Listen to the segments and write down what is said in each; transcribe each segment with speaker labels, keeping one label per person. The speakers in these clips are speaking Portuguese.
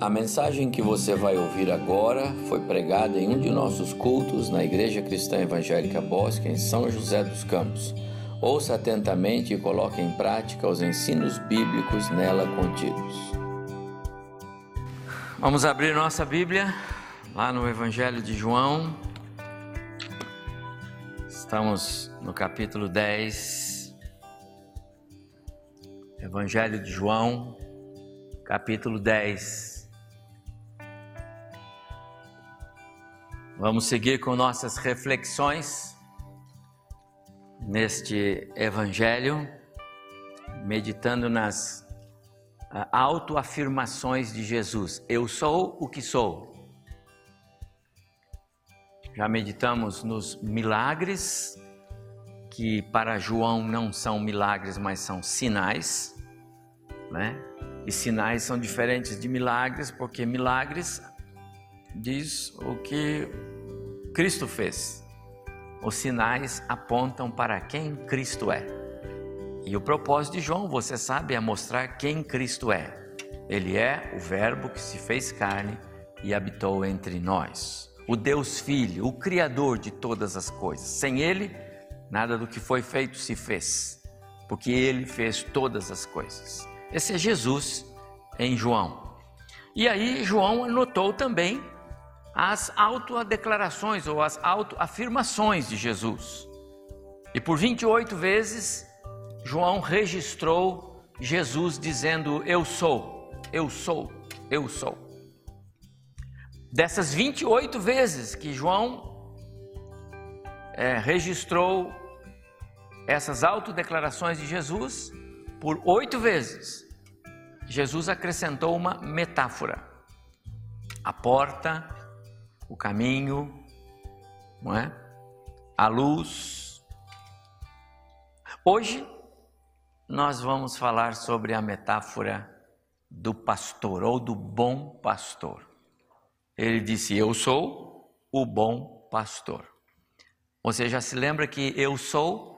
Speaker 1: A mensagem que você vai ouvir agora foi pregada em um de nossos cultos na Igreja Cristã Evangélica Bosque, em São José dos Campos. Ouça atentamente e coloque em prática os ensinos bíblicos nela contidos. Vamos abrir nossa Bíblia lá no Evangelho de João. Estamos no capítulo 10. Evangelho de João, capítulo 10. Vamos seguir com nossas reflexões neste Evangelho, meditando nas ah, autoafirmações de Jesus. Eu sou o que sou. Já meditamos nos milagres, que para João não são milagres, mas são sinais, né? E sinais são diferentes de milagres, porque milagres diz o que Cristo fez. Os sinais apontam para quem Cristo é. E o propósito de João, você sabe, é mostrar quem Cristo é. Ele é o Verbo que se fez carne e habitou entre nós. O Deus Filho, o Criador de todas as coisas. Sem Ele, nada do que foi feito se fez, porque Ele fez todas as coisas. Esse é Jesus em João. E aí, João anotou também as autodeclarações ou as autoafirmações de Jesus. E por 28 vezes, João registrou Jesus dizendo: Eu sou, eu sou, eu sou. Dessas 28 vezes que João é, registrou essas autodeclarações de Jesus, por oito vezes, Jesus acrescentou uma metáfora. A porta o caminho, não é? A luz. Hoje nós vamos falar sobre a metáfora do pastor ou do bom pastor. Ele disse: Eu sou o bom pastor. Você já se lembra que eu sou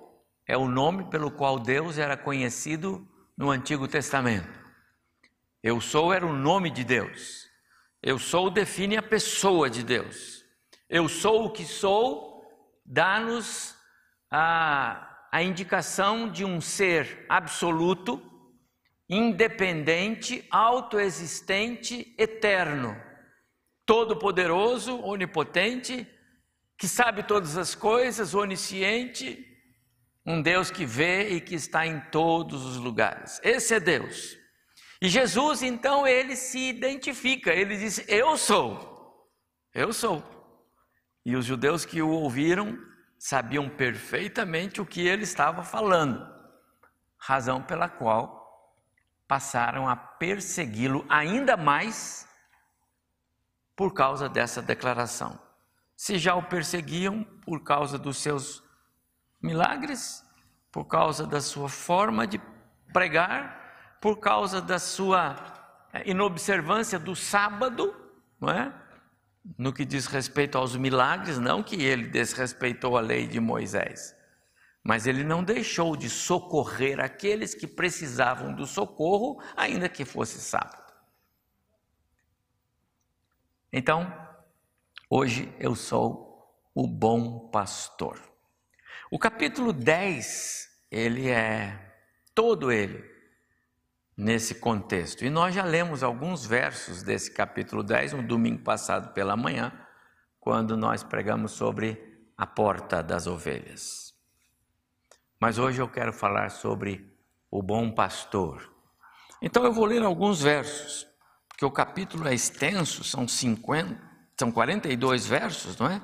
Speaker 1: é o nome pelo qual Deus era conhecido no Antigo Testamento. Eu sou era o nome de Deus. Eu sou define a pessoa de Deus. Eu sou o que sou, dá-nos a, a indicação de um ser absoluto, independente, autoexistente, eterno, todo-poderoso, onipotente, que sabe todas as coisas, onisciente, um Deus que vê e que está em todos os lugares. Esse é Deus. E Jesus, então, ele se identifica, ele diz: Eu sou, eu sou. E os judeus que o ouviram sabiam perfeitamente o que ele estava falando, razão pela qual passaram a persegui-lo ainda mais por causa dessa declaração. Se já o perseguiam por causa dos seus milagres, por causa da sua forma de pregar, por causa da sua eh, inobservância do sábado, não é? No que diz respeito aos milagres, não que ele desrespeitou a lei de Moisés, mas ele não deixou de socorrer aqueles que precisavam do socorro, ainda que fosse sábado. Então, hoje eu sou o bom pastor. O capítulo 10, ele é todo ele nesse contexto. E nós já lemos alguns versos desse capítulo 10 no domingo passado pela manhã, quando nós pregamos sobre a porta das ovelhas. Mas hoje eu quero falar sobre o bom pastor. Então eu vou ler alguns versos, porque o capítulo é extenso, são 50, são 42 versos, não é?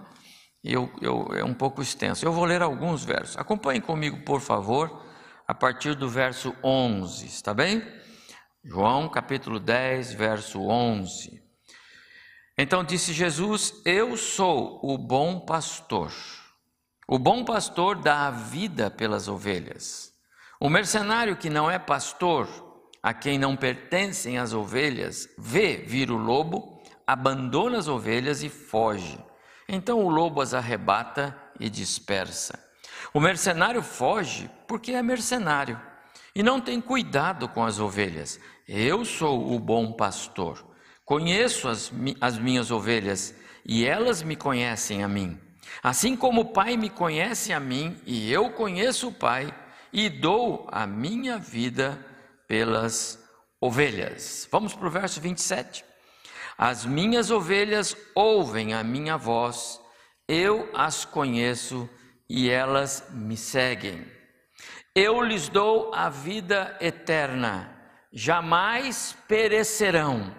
Speaker 1: Eu, eu, é um pouco extenso. Eu vou ler alguns versos. Acompanhe comigo, por favor, a partir do verso 11, está bem? João capítulo 10, verso 11. Então disse Jesus: Eu sou o bom pastor. O bom pastor dá a vida pelas ovelhas. O mercenário que não é pastor, a quem não pertencem as ovelhas, vê vir o lobo, abandona as ovelhas e foge. Então o lobo as arrebata e dispersa. O mercenário foge porque é mercenário e não tem cuidado com as ovelhas. Eu sou o bom pastor. Conheço as, as minhas ovelhas e elas me conhecem a mim. Assim como o Pai me conhece a mim e eu conheço o Pai e dou a minha vida pelas ovelhas. Vamos para o verso 27. As minhas ovelhas ouvem a minha voz, eu as conheço e elas me seguem. Eu lhes dou a vida eterna, jamais perecerão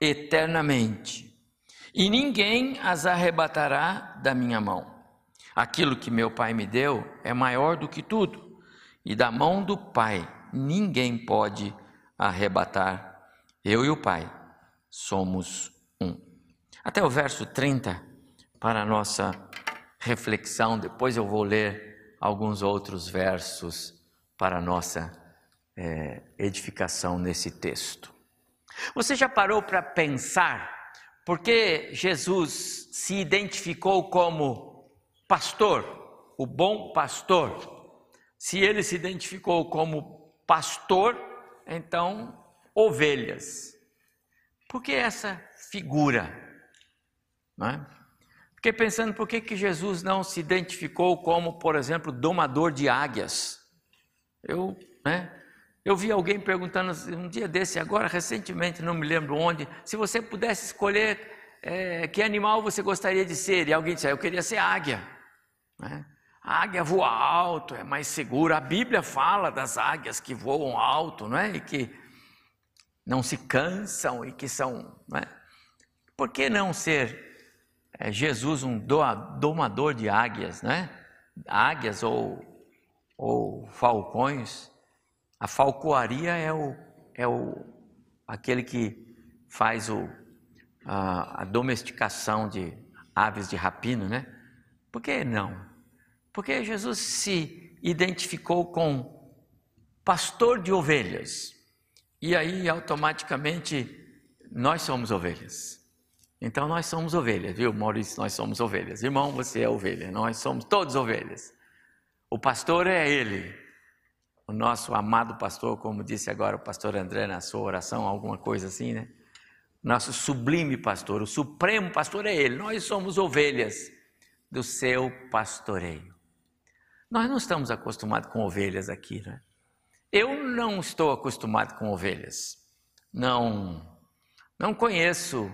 Speaker 1: eternamente, e ninguém as arrebatará da minha mão. Aquilo que meu Pai me deu é maior do que tudo, e da mão do Pai ninguém pode arrebatar. Eu e o Pai somos um. Até o verso 30, para a nossa reflexão, depois eu vou ler alguns outros versos para a nossa é, edificação nesse texto. Você já parou para pensar por que Jesus se identificou como pastor, o bom pastor? Se ele se identificou como pastor, então ovelhas. Por que essa figura? Não é? Fiquei pensando por que, que Jesus não se identificou como, por exemplo, domador de águias. Eu, né, eu vi alguém perguntando um dia desse, agora recentemente, não me lembro onde, se você pudesse escolher é, que animal você gostaria de ser, e alguém disse, ah, eu queria ser águia. Né? A águia voa alto, é mais segura. A Bíblia fala das águias que voam alto, não é? E que não se cansam e que são. Não é? Por que não ser é, Jesus um domador de águias, né? Águias ou, ou falcões. A falcoaria é o, é o aquele que faz o, a, a domesticação de aves de rapina, né? Por que não? Porque Jesus se identificou com pastor de ovelhas. E aí automaticamente nós somos ovelhas. Então nós somos ovelhas, viu, Maurício? Nós somos ovelhas. Irmão, você é ovelha. Nós somos todos ovelhas. O pastor é ele. O nosso amado pastor, como disse agora o pastor André na sua oração, alguma coisa assim, né? Nosso sublime pastor, o supremo pastor é ele. Nós somos ovelhas do seu pastoreio. Nós não estamos acostumados com ovelhas aqui, né? Eu não estou acostumado com ovelhas. Não, não conheço,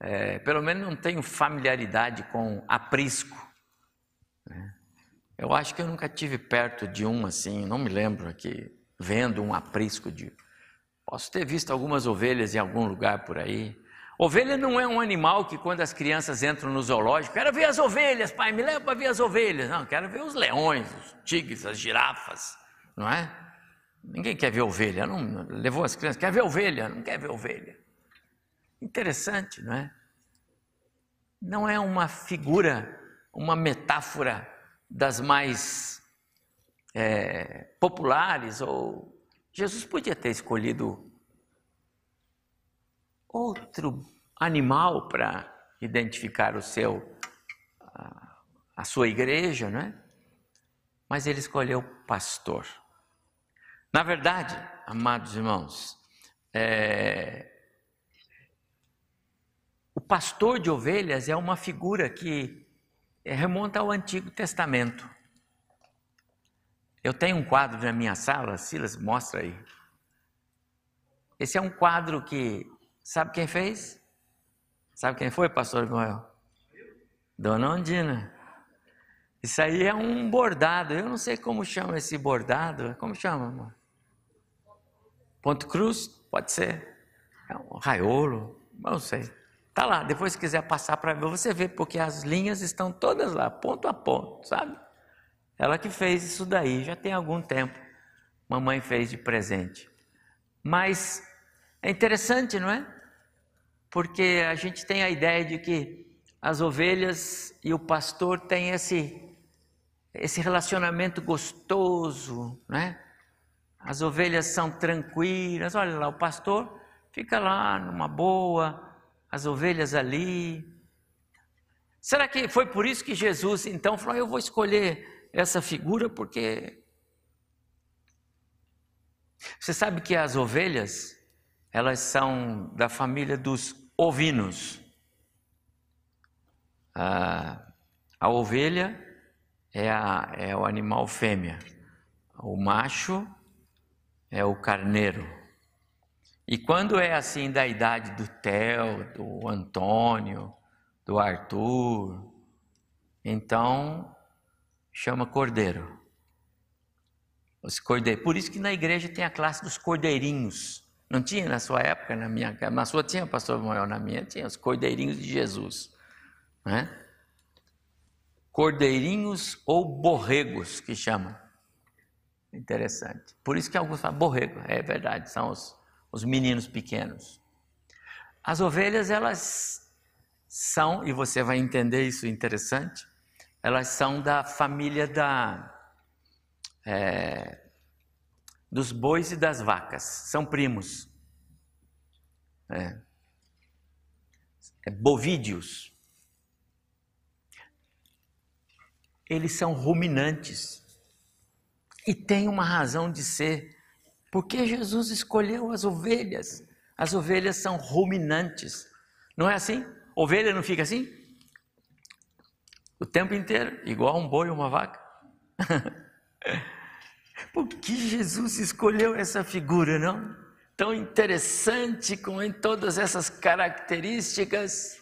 Speaker 1: é, pelo menos não tenho familiaridade com aprisco. Né? Eu acho que eu nunca tive perto de um assim, não me lembro aqui, vendo um aprisco de. Posso ter visto algumas ovelhas em algum lugar por aí, Ovelha não é um animal que quando as crianças entram no zoológico, quero ver as ovelhas, pai, me leva para ver as ovelhas. Não, quero ver os leões, os tigres, as girafas, não é? Ninguém quer ver ovelha, não levou as crianças, quer ver ovelha, não quer ver ovelha. Interessante, não é? Não é uma figura, uma metáfora das mais é, populares ou Jesus podia ter escolhido outro animal para identificar o seu a sua igreja, não é? Mas ele escolheu pastor. Na verdade, amados irmãos, é, o pastor de ovelhas é uma figura que remonta ao Antigo Testamento. Eu tenho um quadro na minha sala, Silas, mostra aí. Esse é um quadro que Sabe quem fez? Sabe quem foi, pastor Noel? Dona Ondina. Isso aí é um bordado. Eu não sei como chama esse bordado. Como chama, amor? Ponto cruz? Pode ser. É um raiolo. Não sei. Tá lá. Depois, se quiser passar para ver, você vê, porque as linhas estão todas lá, ponto a ponto, sabe? Ela que fez isso daí, já tem algum tempo. Mamãe fez de presente. Mas é interessante, não é? Porque a gente tem a ideia de que as ovelhas e o pastor têm esse, esse relacionamento gostoso, né? As ovelhas são tranquilas, olha lá, o pastor fica lá numa boa, as ovelhas ali. Será que foi por isso que Jesus então falou: Eu vou escolher essa figura porque. Você sabe que as ovelhas elas são da família dos ovinos. A, a ovelha é, a, é o animal fêmea, o macho é o carneiro. E quando é assim da idade do Theo, do Antônio, do Arthur, então chama cordeiro. Os cordeiros. Por isso que na igreja tem a classe dos cordeirinhos. Não tinha na sua época, na minha, na sua tinha, pastor Manuel, na minha tinha os cordeirinhos de Jesus, né? Cordeirinhos ou borregos que chamam. Interessante. Por isso que alguns falam borrego, é verdade, são os, os meninos pequenos. As ovelhas, elas são, e você vai entender isso interessante, elas são da família da, é, dos bois e das vacas, são primos. É. É, bovídeos. Eles são ruminantes. E tem uma razão de ser. Porque Jesus escolheu as ovelhas. As ovelhas são ruminantes. Não é assim? Ovelha não fica assim? O tempo inteiro, igual um boi ou uma vaca. Por que Jesus escolheu essa figura, não? Tão interessante com todas essas características.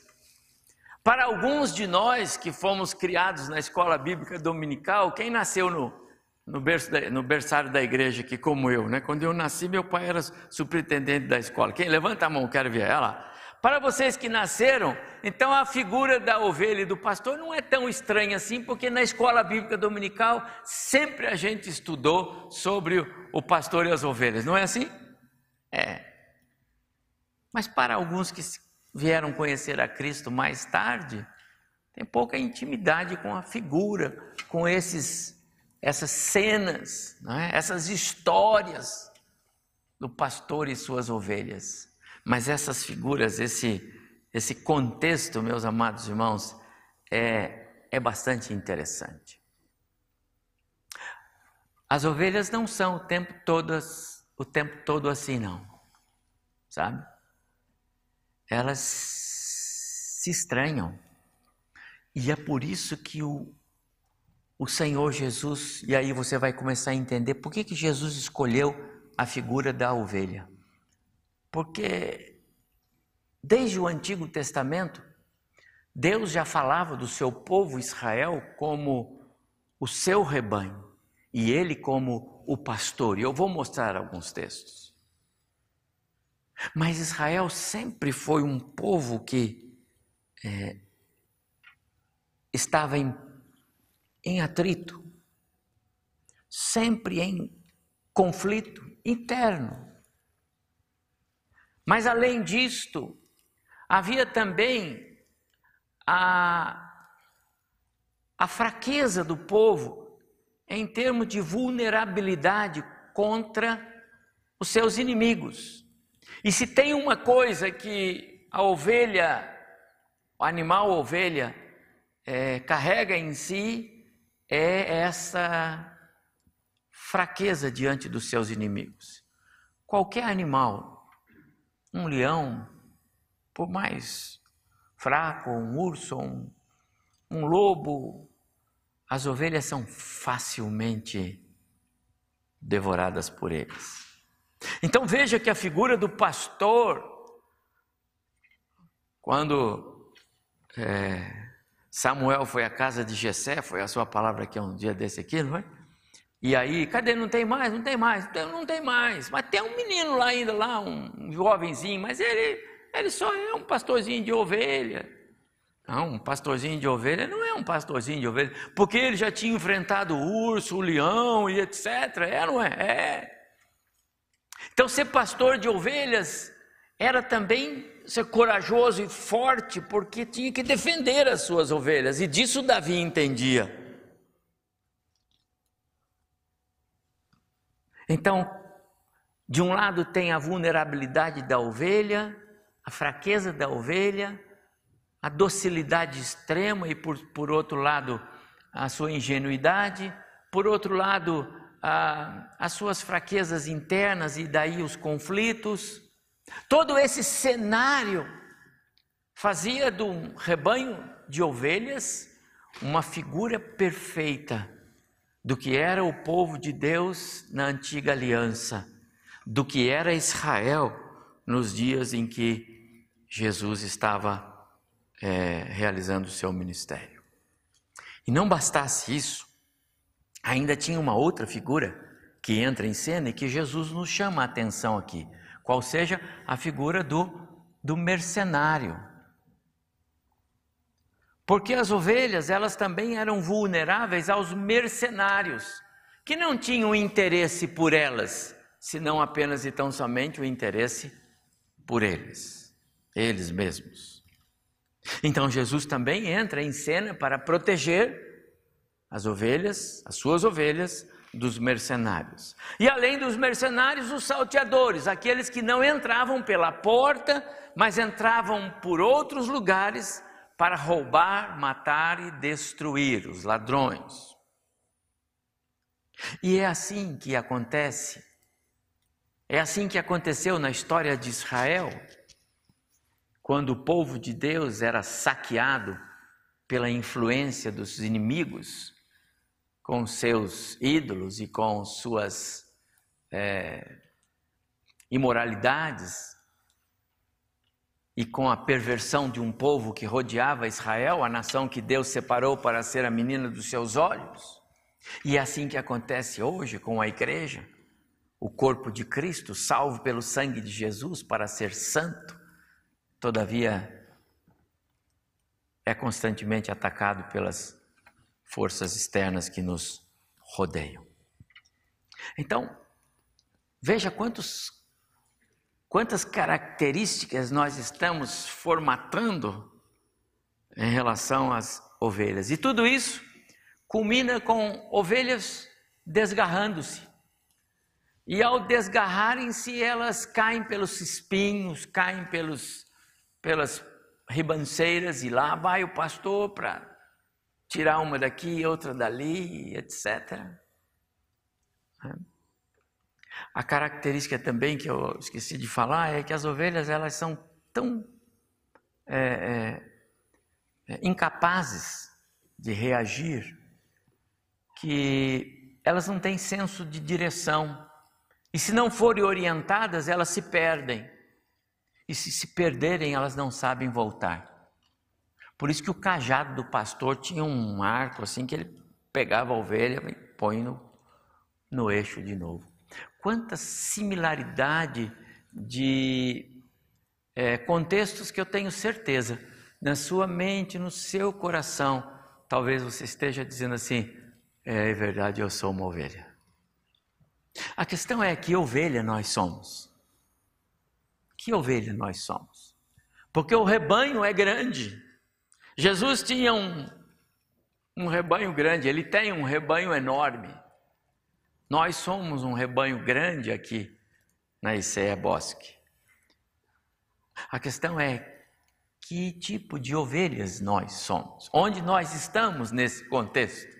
Speaker 1: Para alguns de nós que fomos criados na escola bíblica dominical, quem nasceu no, no, berço da, no berçário da igreja aqui, como eu, né? Quando eu nasci, meu pai era superintendente da escola. Quem levanta a mão, quero ver ela. Para vocês que nasceram, então a figura da ovelha e do pastor não é tão estranha assim, porque na escola bíblica dominical sempre a gente estudou sobre o pastor e as ovelhas, não é assim? É. Mas para alguns que vieram conhecer a Cristo mais tarde, tem pouca intimidade com a figura, com esses essas cenas, é? essas histórias do pastor e suas ovelhas. Mas essas figuras, esse, esse contexto, meus amados irmãos, é, é bastante interessante. As ovelhas não são o tempo todas, o tempo todo assim, não. Sabe? Elas se estranham. E é por isso que o, o Senhor Jesus, e aí você vai começar a entender por que, que Jesus escolheu a figura da ovelha. Porque desde o Antigo Testamento, Deus já falava do seu povo Israel como o seu rebanho e ele como o pastor. E eu vou mostrar alguns textos. Mas Israel sempre foi um povo que é, estava em, em atrito, sempre em conflito interno. Mas além disto, havia também a, a fraqueza do povo em termos de vulnerabilidade contra os seus inimigos. E se tem uma coisa que a ovelha, o animal ovelha, é, carrega em si, é essa fraqueza diante dos seus inimigos. Qualquer animal um leão, por mais fraco, um urso, um, um lobo, as ovelhas são facilmente devoradas por eles. Então veja que a figura do pastor, quando é, Samuel foi à casa de Jessé, foi a sua palavra aqui um dia desse aqui, não é? E aí, cadê? Não tem mais? Não tem mais? Não tem mais. Mas tem um menino lá ainda, lá, um jovenzinho, mas ele, ele só é um pastorzinho de ovelha. Não, um pastorzinho de ovelha não é um pastorzinho de ovelha, porque ele já tinha enfrentado o urso, o leão e etc. É, não é? É. Então, ser pastor de ovelhas era também ser corajoso e forte, porque tinha que defender as suas ovelhas, e disso Davi entendia. Então, de um lado tem a vulnerabilidade da ovelha, a fraqueza da ovelha, a docilidade extrema e, por, por outro lado, a sua ingenuidade, por outro lado, a, as suas fraquezas internas e daí os conflitos. Todo esse cenário fazia do rebanho de ovelhas uma figura perfeita do que era o povo de Deus na antiga aliança, do que era Israel nos dias em que Jesus estava é, realizando o seu ministério. E não bastasse isso, ainda tinha uma outra figura que entra em cena e que Jesus nos chama a atenção aqui, qual seja a figura do, do mercenário. Porque as ovelhas, elas também eram vulneráveis aos mercenários, que não tinham interesse por elas, senão apenas e tão somente o interesse por eles, eles mesmos. Então Jesus também entra em cena para proteger as ovelhas, as suas ovelhas, dos mercenários. E além dos mercenários, os salteadores, aqueles que não entravam pela porta, mas entravam por outros lugares para roubar, matar e destruir os ladrões. E é assim que acontece. É assim que aconteceu na história de Israel, quando o povo de Deus era saqueado pela influência dos inimigos, com seus ídolos e com suas é, imoralidades, e com a perversão de um povo que rodeava Israel, a nação que Deus separou para ser a menina dos seus olhos. E é assim que acontece hoje com a igreja, o corpo de Cristo, salvo pelo sangue de Jesus para ser santo, todavia é constantemente atacado pelas forças externas que nos rodeiam. Então, veja quantos Quantas características nós estamos formatando em relação às ovelhas? E tudo isso culmina com ovelhas desgarrando-se. E ao desgarrarem-se, elas caem pelos espinhos, caem pelos, pelas ribanceiras, e lá vai o pastor para tirar uma daqui, outra dali, etc. A característica também que eu esqueci de falar é que as ovelhas elas são tão é, é, é, incapazes de reagir que elas não têm senso de direção. E se não forem orientadas, elas se perdem. E se se perderem, elas não sabem voltar. Por isso que o cajado do pastor tinha um arco assim que ele pegava a ovelha e põe no, no eixo de novo. Quanta similaridade de é, contextos que eu tenho certeza, na sua mente, no seu coração, talvez você esteja dizendo assim: é, é verdade, eu sou uma ovelha. A questão é que ovelha nós somos. Que ovelha nós somos? Porque o rebanho é grande. Jesus tinha um, um rebanho grande, ele tem um rebanho enorme. Nós somos um rebanho grande aqui na ICEA Bosque. A questão é que tipo de ovelhas nós somos? Onde nós estamos nesse contexto?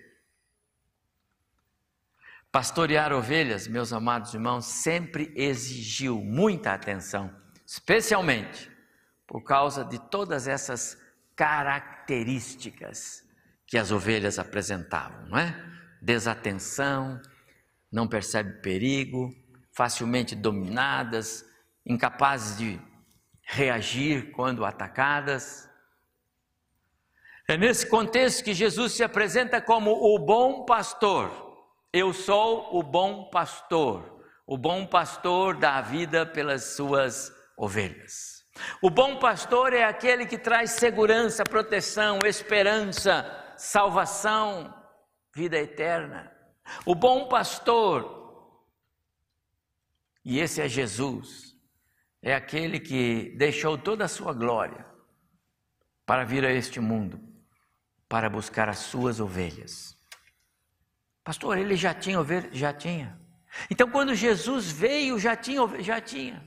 Speaker 1: Pastorear ovelhas, meus amados irmãos, sempre exigiu muita atenção, especialmente por causa de todas essas características que as ovelhas apresentavam, não é? Desatenção, não percebem perigo, facilmente dominadas, incapazes de reagir quando atacadas. É nesse contexto que Jesus se apresenta como o bom pastor. Eu sou o bom pastor. O bom pastor dá a vida pelas suas ovelhas. O bom pastor é aquele que traz segurança, proteção, esperança, salvação, vida eterna. O bom pastor, e esse é Jesus, é aquele que deixou toda a sua glória para vir a este mundo, para buscar as suas ovelhas. Pastor, ele já tinha ovelhas? Já tinha. Então, quando Jesus veio, já tinha, já tinha.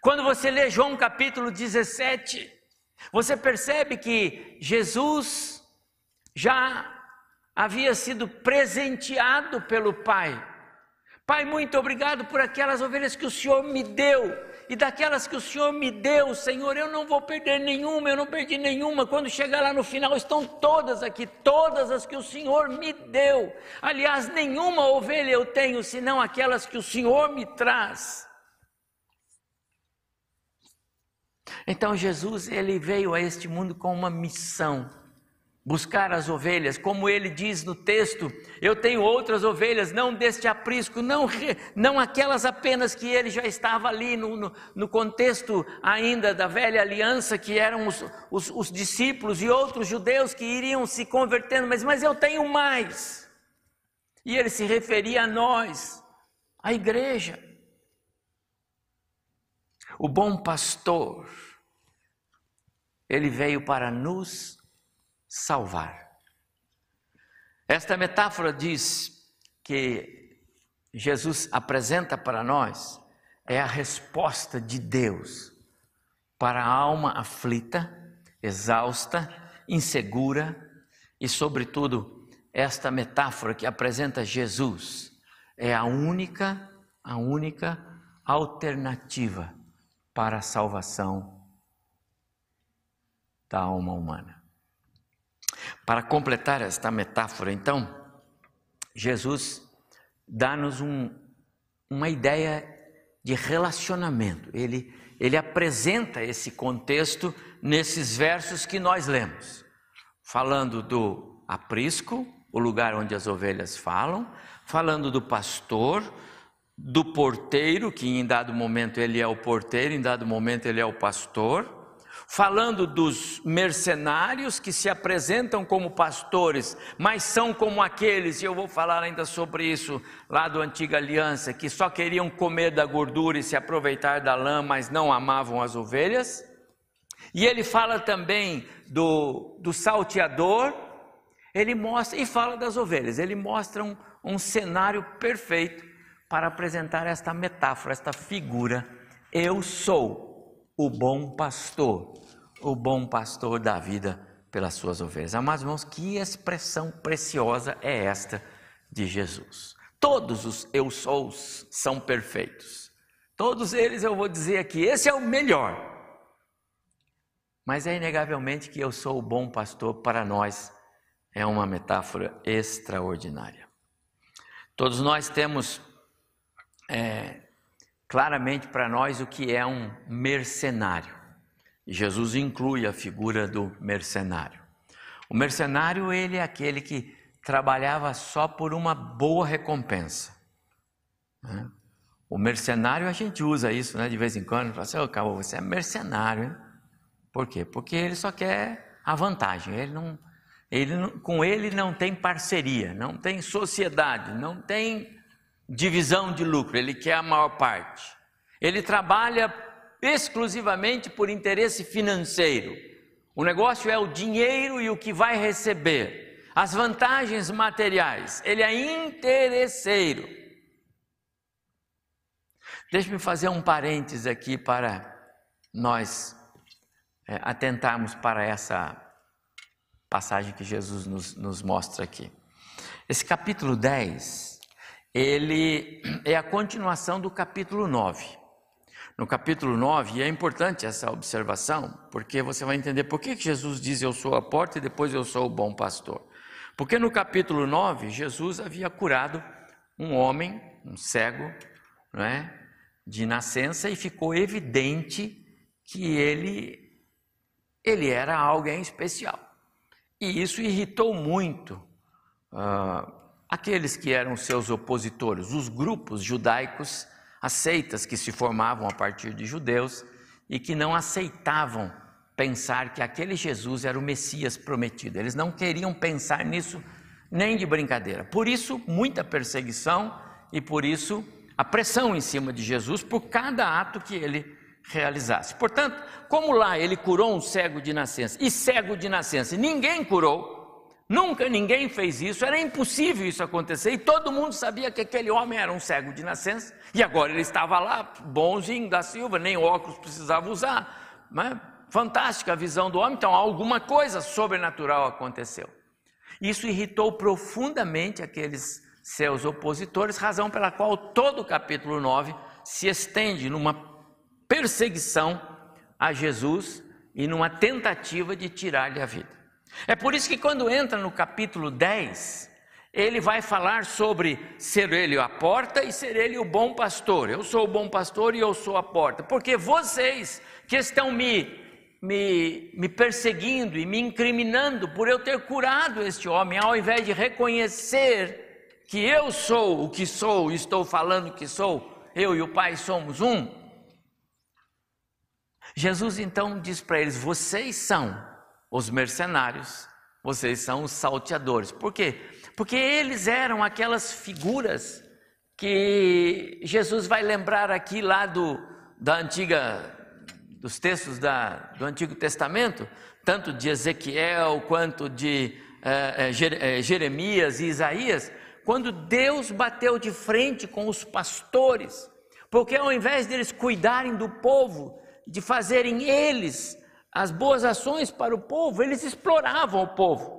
Speaker 1: Quando você lê João capítulo 17, você percebe que Jesus já havia sido presenteado pelo Pai. Pai, muito obrigado por aquelas ovelhas que o Senhor me deu e daquelas que o Senhor me deu, Senhor, eu não vou perder nenhuma, eu não perdi nenhuma. Quando chegar lá no final, estão todas aqui, todas as que o Senhor me deu. Aliás, nenhuma ovelha eu tenho, senão aquelas que o Senhor me traz. Então Jesus, ele veio a este mundo com uma missão buscar as ovelhas, como ele diz no texto: Eu tenho outras ovelhas, não deste aprisco, não, não aquelas apenas que ele já estava ali no, no, no contexto ainda da velha aliança, que eram os, os, os, discípulos e outros judeus que iriam se convertendo, mas, mas eu tenho mais. E ele se referia a nós, a igreja. O bom pastor, ele veio para nos salvar. Esta metáfora diz que Jesus apresenta para nós é a resposta de Deus para a alma aflita, exausta, insegura e, sobretudo, esta metáfora que apresenta Jesus é a única, a única alternativa para a salvação da alma humana. Para completar esta metáfora, então, Jesus dá-nos um, uma ideia de relacionamento. Ele, ele apresenta esse contexto nesses versos que nós lemos, falando do aprisco, o lugar onde as ovelhas falam, falando do pastor, do porteiro, que em dado momento ele é o porteiro, em dado momento ele é o pastor falando dos mercenários que se apresentam como pastores, mas são como aqueles, e eu vou falar ainda sobre isso lá do Antiga Aliança, que só queriam comer da gordura e se aproveitar da lã, mas não amavam as ovelhas. E ele fala também do, do salteador, ele mostra, e fala das ovelhas, ele mostra um, um cenário perfeito para apresentar esta metáfora, esta figura. Eu sou o bom pastor, o bom pastor da vida pelas suas ovelhas. Amados irmãos, que expressão preciosa é esta de Jesus. Todos os eu sous são perfeitos. Todos eles eu vou dizer aqui, esse é o melhor. Mas é inegavelmente que eu sou o bom pastor para nós é uma metáfora extraordinária. Todos nós temos é, claramente para nós o que é um mercenário. Jesus inclui a figura do mercenário. O mercenário, ele é aquele que trabalhava só por uma boa recompensa. Né? O mercenário, a gente usa isso né, de vez em quando, fala assim, oh, você é mercenário. Hein? Por quê? Porque ele só quer a vantagem, ele não, ele não, com ele não tem parceria, não tem sociedade, não tem divisão de lucro, ele quer a maior parte. Ele trabalha exclusivamente por interesse financeiro. O negócio é o dinheiro e o que vai receber, as vantagens materiais. Ele é interesseiro. Deixe-me fazer um parênteses aqui para nós é, atentarmos para essa passagem que Jesus nos, nos mostra aqui. Esse capítulo 10 ele é a continuação do capítulo 9. No capítulo 9, e é importante essa observação, porque você vai entender por que Jesus diz eu sou a porta e depois eu sou o bom pastor. Porque no capítulo 9, Jesus havia curado um homem, um cego, não é? de nascença, e ficou evidente que ele, ele era alguém especial. E isso irritou muito uh, aqueles que eram seus opositores, os grupos judaicos, as seitas que se formavam a partir de judeus e que não aceitavam pensar que aquele Jesus era o Messias prometido. Eles não queriam pensar nisso nem de brincadeira. Por isso, muita perseguição e por isso a pressão em cima de Jesus por cada ato que ele realizasse. Portanto, como lá ele curou um cego de nascença e cego de nascença, ninguém curou, Nunca ninguém fez isso, era impossível isso acontecer, e todo mundo sabia que aquele homem era um cego de nascença, e agora ele estava lá, bonzinho da Silva, nem óculos precisava usar. Né? Fantástica a visão do homem, então alguma coisa sobrenatural aconteceu. Isso irritou profundamente aqueles seus opositores, razão pela qual todo o capítulo 9 se estende numa perseguição a Jesus e numa tentativa de tirar-lhe a vida. É por isso que quando entra no capítulo 10, ele vai falar sobre ser ele a porta e ser ele o bom pastor. Eu sou o bom pastor e eu sou a porta. Porque vocês que estão me, me, me perseguindo e me incriminando por eu ter curado este homem, ao invés de reconhecer que eu sou o que sou estou falando que sou, eu e o Pai somos um. Jesus então diz para eles: vocês são os mercenários, vocês são os salteadores. Por quê? Porque eles eram aquelas figuras que Jesus vai lembrar aqui lá do, da antiga, dos textos da, do Antigo Testamento, tanto de Ezequiel quanto de eh, eh, Jeremias e Isaías, quando Deus bateu de frente com os pastores, porque ao invés deles cuidarem do povo, de fazerem eles as boas ações para o povo, eles exploravam o povo.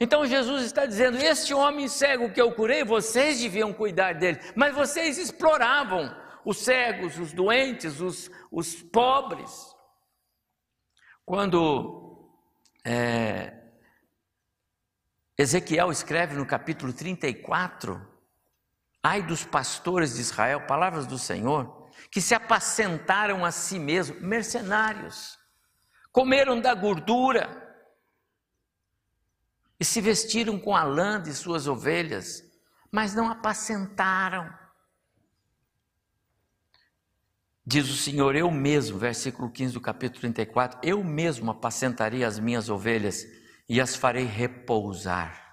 Speaker 1: Então Jesus está dizendo: Este homem cego que eu curei, vocês deviam cuidar dele, mas vocês exploravam os cegos, os doentes, os, os pobres. Quando é, Ezequiel escreve no capítulo 34, ai dos pastores de Israel, palavras do Senhor, que se apacentaram a si mesmos, mercenários, comeram da gordura, e se vestiram com a lã de suas ovelhas, mas não apacentaram. Diz o Senhor, eu mesmo, versículo 15 do capítulo 34, eu mesmo apacentarei as minhas ovelhas e as farei repousar.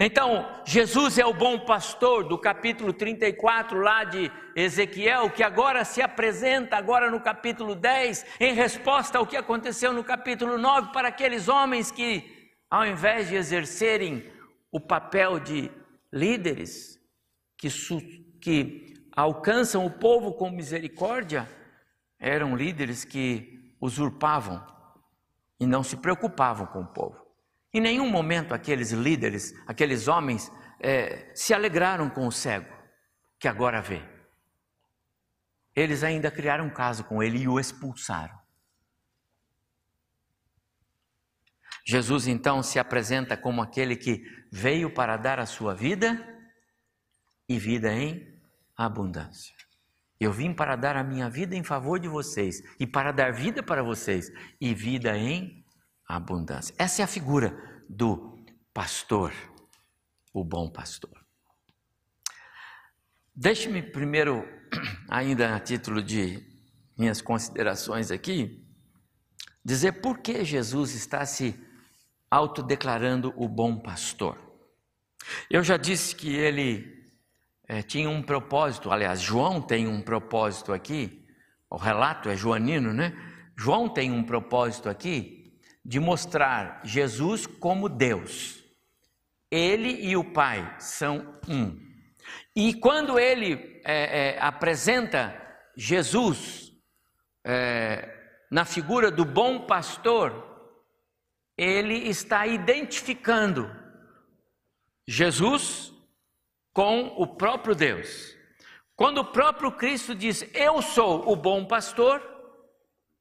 Speaker 1: Então, Jesus é o bom pastor do capítulo 34 lá de Ezequiel, que agora se apresenta agora no capítulo 10, em resposta ao que aconteceu no capítulo 9 para aqueles homens que ao invés de exercerem o papel de líderes que, que alcançam o povo com misericórdia, eram líderes que usurpavam e não se preocupavam com o povo. Em nenhum momento aqueles líderes, aqueles homens, é, se alegraram com o cego, que agora vê. Eles ainda criaram um caso com ele e o expulsaram. Jesus então se apresenta como aquele que veio para dar a sua vida e vida em abundância. Eu vim para dar a minha vida em favor de vocês e para dar vida para vocês e vida em abundância. Essa é a figura do pastor, o bom pastor. Deixe-me primeiro, ainda a título de minhas considerações aqui, dizer por que Jesus está se autodeclarando o bom pastor. Eu já disse que ele é, tinha um propósito, aliás, João tem um propósito aqui, o relato é joanino, né? João tem um propósito aqui de mostrar Jesus como Deus. Ele e o Pai são um. E quando ele é, é, apresenta Jesus é, na figura do bom pastor, ele está identificando Jesus com o próprio Deus. Quando o próprio Cristo diz, Eu sou o bom pastor,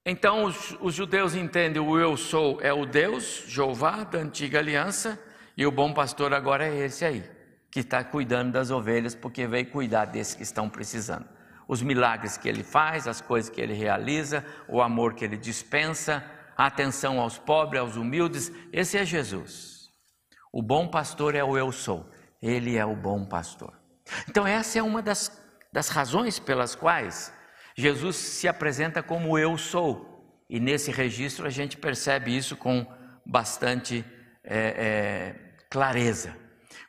Speaker 1: então os, os, judeus entendem o eu sou é o Deus, Jeová, da antiga aliança, e o bom pastor agora é esse aí, que está cuidando das ovelhas, porque veio cuidar desses que estão precisando. Os milagres que ele faz, as coisas que ele realiza, o amor que ele dispensa, a atenção aos pobres, aos humildes, esse é Jesus. O bom pastor é o eu sou, ele é o bom pastor. Então, essa é uma das, das razões pelas quais Jesus se apresenta como eu sou, e nesse registro a gente percebe isso com bastante é, é, clareza.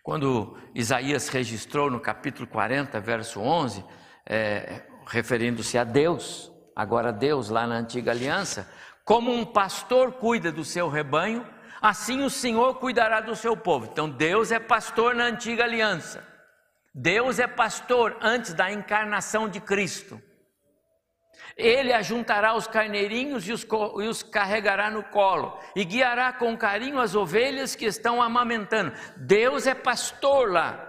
Speaker 1: Quando Isaías registrou no capítulo 40, verso 11, é, referindo-se a Deus, agora Deus lá na antiga aliança, como um pastor cuida do seu rebanho, assim o Senhor cuidará do seu povo. Então Deus é pastor na antiga aliança. Deus é pastor antes da encarnação de Cristo. Ele ajuntará os carneirinhos e os, e os, carregará no colo, e guiará com carinho as ovelhas que estão amamentando. Deus é pastor lá.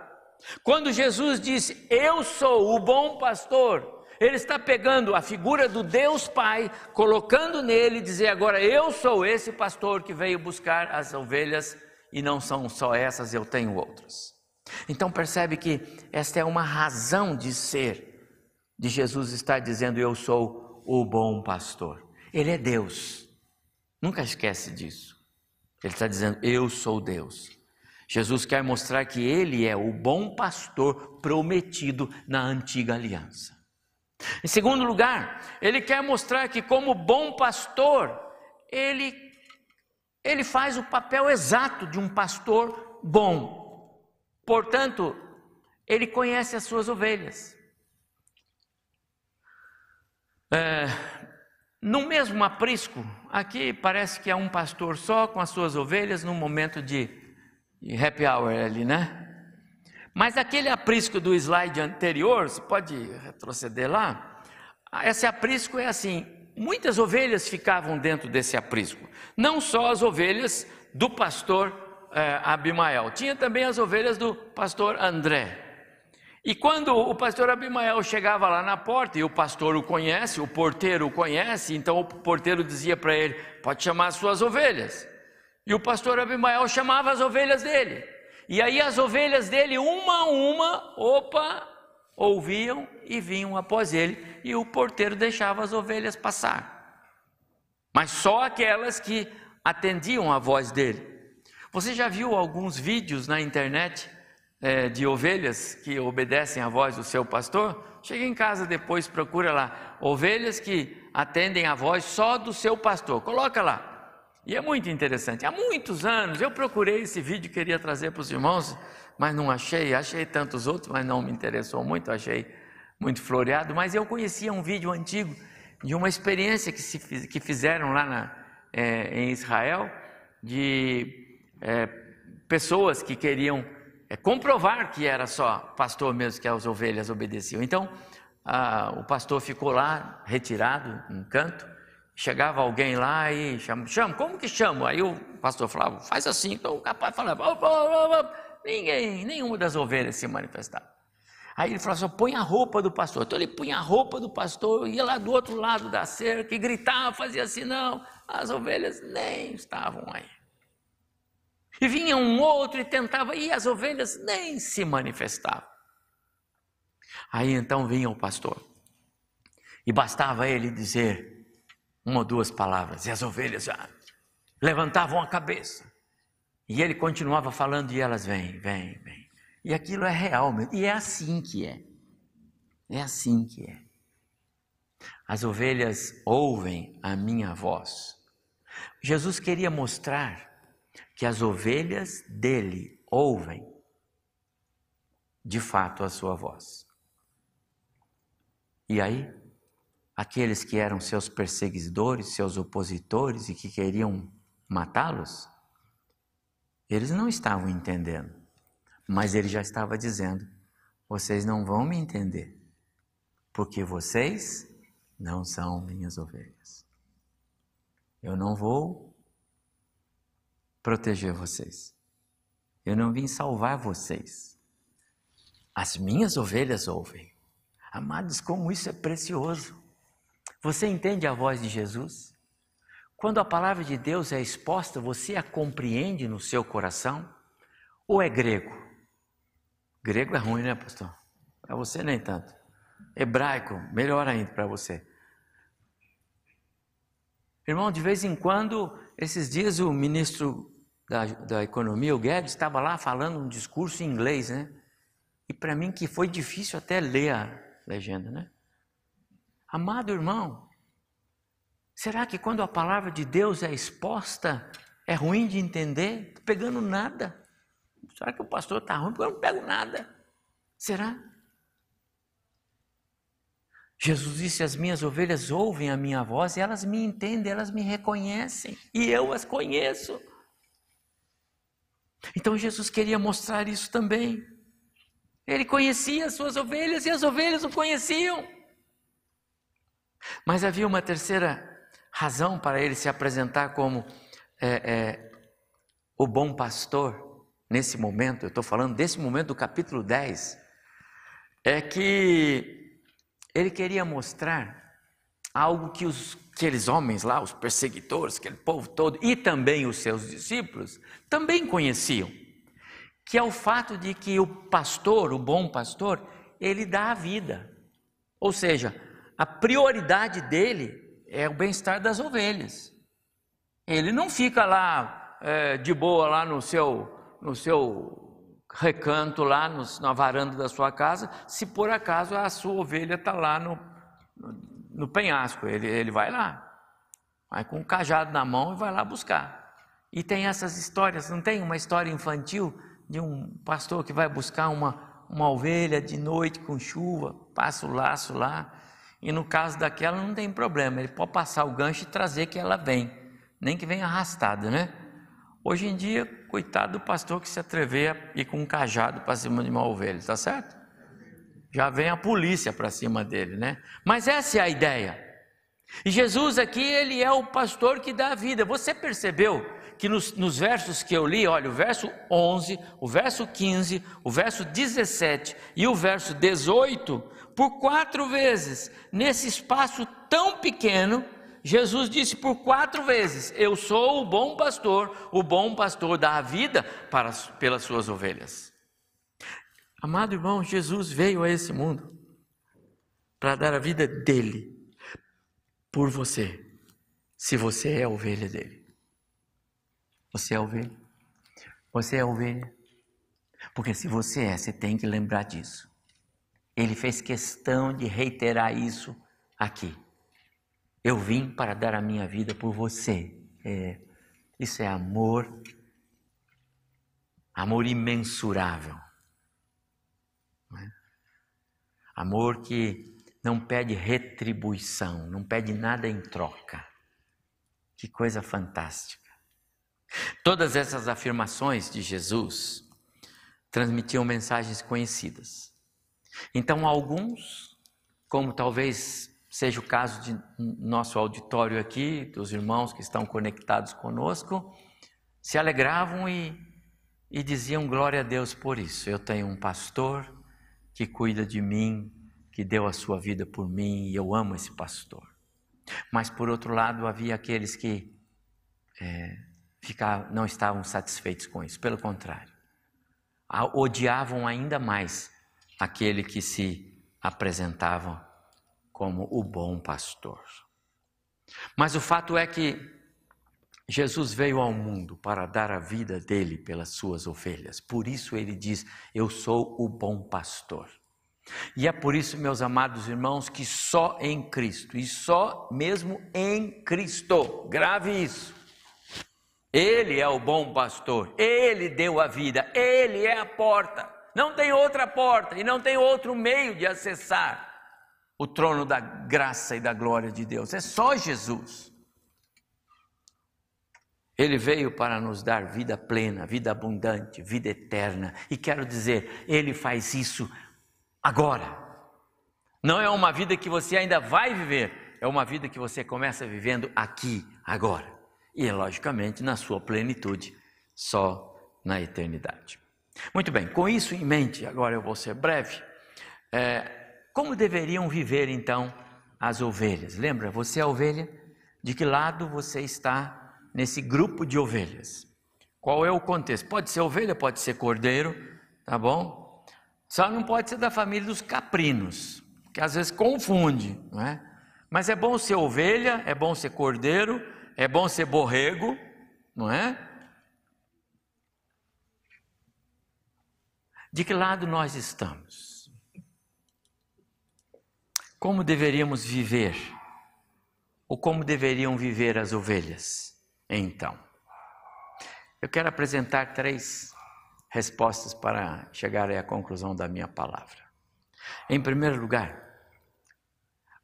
Speaker 1: Quando Jesus disse: Eu sou o bom pastor, Ele está pegando a figura do Deus Pai, colocando nele e dizer agora eu sou esse pastor que veio buscar as ovelhas e não são só essas, eu tenho outras. Então percebe que esta é uma razão de ser de Jesus estar dizendo eu sou o bom pastor. Ele é Deus. Nunca esquece disso. Ele está dizendo eu sou Deus. Jesus quer mostrar que ele é o bom pastor prometido na antiga aliança. Em segundo lugar, ele quer mostrar que, como bom pastor, ele, ele faz o papel exato de um pastor bom. Portanto, ele conhece as suas ovelhas. É, no mesmo aprisco, aqui parece que é um pastor só com as suas ovelhas num momento de e happy hour ali, né? Mas aquele aprisco do slide anterior, você pode retroceder lá. Esse aprisco é assim: muitas ovelhas ficavam dentro desse aprisco, não só as ovelhas do pastor é, Abimael, tinha também as ovelhas do pastor André. E quando o pastor Abimael chegava lá na porta, e o pastor o conhece, o porteiro o conhece, então o porteiro dizia para ele: pode chamar as suas ovelhas. E o pastor Abimael chamava as ovelhas dele. E aí as ovelhas dele, uma a uma, opa, ouviam e vinham após ele, e o porteiro deixava as ovelhas passar. Mas só aquelas que atendiam a voz dele. Você já viu alguns vídeos na internet é, de ovelhas que obedecem à voz do seu pastor? Chega em casa depois, procura lá, ovelhas que atendem a voz só do seu pastor. Coloca lá. E é muito interessante. Há muitos anos eu procurei esse vídeo, queria trazer para os irmãos, mas não achei. Achei tantos outros, mas não me interessou muito. Achei muito floreado. Mas eu conhecia um vídeo antigo de uma experiência que, se, que fizeram lá na, é, em Israel, de é, pessoas que queriam é, comprovar que era só pastor mesmo que as ovelhas obedeciam. Então, a, o pastor ficou lá, retirado, um canto, Chegava alguém lá e chama, chama, como que chama? Aí o pastor falava, faz assim. Então o capaz falava, opa, opa, opa. ninguém, nenhuma das ovelhas se manifestava. Aí ele falou assim: põe a roupa do pastor. Então ele punha a roupa do pastor, ia lá do outro lado da cerca e gritava, fazia assim, não, as ovelhas nem estavam aí. E vinha um outro e tentava, e as ovelhas nem se manifestavam. Aí então vinha o pastor, e bastava ele dizer: uma ou duas palavras, e as ovelhas já levantavam a cabeça. E ele continuava falando, e elas vêm, vêm, vêm. E aquilo é real mesmo, e é assim que é. É assim que é. As ovelhas ouvem a minha voz. Jesus queria mostrar que as ovelhas dele ouvem de fato a sua voz. E aí, aqueles que eram seus perseguidores, seus opositores e que queriam matá-los, eles não estavam entendendo. Mas ele já estava dizendo: vocês não vão me entender, porque vocês não são minhas ovelhas. Eu não vou proteger vocês. Eu não vim salvar vocês. As minhas ovelhas ouvem. Amados, como isso é precioso. Você entende a voz de Jesus? Quando a palavra de Deus é exposta, você a compreende no seu coração? Ou é grego? Grego é ruim, né, pastor? Para você nem tanto. Hebraico, melhor ainda para você. Irmão, de vez em quando, esses dias o ministro da, da Economia, o Guedes, estava lá falando um discurso em inglês, né? E para mim que foi difícil até ler a legenda, né? Amado irmão, será que quando a palavra de Deus é exposta, é ruim de entender? Estou pegando nada. Será que o pastor está ruim? Porque eu não pego nada. Será? Jesus disse: As minhas ovelhas ouvem a minha voz e elas me entendem, elas me reconhecem e eu as conheço. Então Jesus queria mostrar isso também. Ele conhecia as suas ovelhas e as ovelhas o conheciam. Mas havia uma terceira razão para ele se apresentar como é, é, o bom pastor nesse momento, eu estou falando desse momento do capítulo 10, é que ele queria mostrar algo que os, aqueles homens lá, os perseguidores, aquele povo todo, e também os seus discípulos, também conheciam, que é o fato de que o pastor, o bom pastor, ele dá a vida. Ou seja, a prioridade dele é o bem-estar das ovelhas. Ele não fica lá é, de boa lá no seu, no seu recanto lá no, na varanda da sua casa, se por acaso a sua ovelha está lá no, no, no, penhasco, ele, ele vai lá, vai com o um cajado na mão e vai lá buscar. E tem essas histórias, não tem uma história infantil de um pastor que vai buscar uma, uma ovelha de noite com chuva, passa o laço lá, e no caso daquela não tem problema, ele pode passar o gancho e trazer que ela vem, nem que venha arrastada, né? Hoje em dia, coitado do pastor que se atrever a ir com um cajado para cima de uma ovelha, tá certo? Já vem a polícia para cima dele, né? Mas essa é a ideia. E Jesus aqui, ele é o pastor que dá a vida. Você percebeu que nos, nos, versos que eu li, olha, o verso 11, o verso 15, o verso 17 e o verso 18, por quatro vezes, nesse espaço tão pequeno, Jesus disse por quatro vezes: Eu sou o bom pastor, o bom pastor dá a vida para, pelas suas ovelhas. Amado irmão, Jesus veio a esse mundo para dar a vida dele por você, se você é a ovelha dele. Você é ovelha? Você é ovelha? Porque se você é, você tem que lembrar disso. Ele fez questão de reiterar isso aqui. Eu vim para dar a minha vida por você. É, isso é amor, amor imensurável. É? Amor que não pede retribuição, não pede nada em troca. Que coisa fantástica. Todas essas afirmações de Jesus transmitiam mensagens conhecidas. Então, alguns, como talvez seja o caso de nosso auditório aqui, dos irmãos que estão conectados conosco, se alegravam e, e diziam glória a Deus por isso. Eu tenho um pastor que cuida de mim, que deu a sua vida por mim e eu amo esse pastor. Mas por outro lado, havia aqueles que é, ficavam, não estavam satisfeitos com isso, pelo contrário, odiavam ainda mais aquele que se apresentava como o bom pastor. Mas o fato é que Jesus veio ao mundo para dar a vida dele pelas suas ovelhas. Por isso ele diz: Eu sou o bom pastor. E é por isso, meus amados irmãos, que só em Cristo, e só mesmo em Cristo, grave isso. Ele é o bom pastor, ele deu a vida, ele é a porta. Não tem outra porta e não tem outro meio de acessar o trono da graça e da glória de Deus. É só Jesus. Ele veio para nos dar vida plena, vida abundante, vida eterna. E quero dizer, ele faz isso agora. Não é uma vida que você ainda vai viver, é uma vida que você começa vivendo aqui, agora. E, logicamente, na sua plenitude, só na eternidade. Muito bem, com isso em mente, agora eu vou ser breve. É, como deveriam viver então as ovelhas? Lembra, você é ovelha? De que lado você está nesse grupo de ovelhas? Qual é o contexto? Pode ser ovelha, pode ser cordeiro, tá bom? Só não pode ser da família dos caprinos, que às vezes confunde, não é? Mas é bom ser ovelha, é bom ser cordeiro, é bom ser borrego, não é? De que lado nós estamos? Como deveríamos viver? Ou como deveriam viver as ovelhas? Então, eu quero apresentar três respostas para chegar à conclusão da minha palavra. Em primeiro lugar,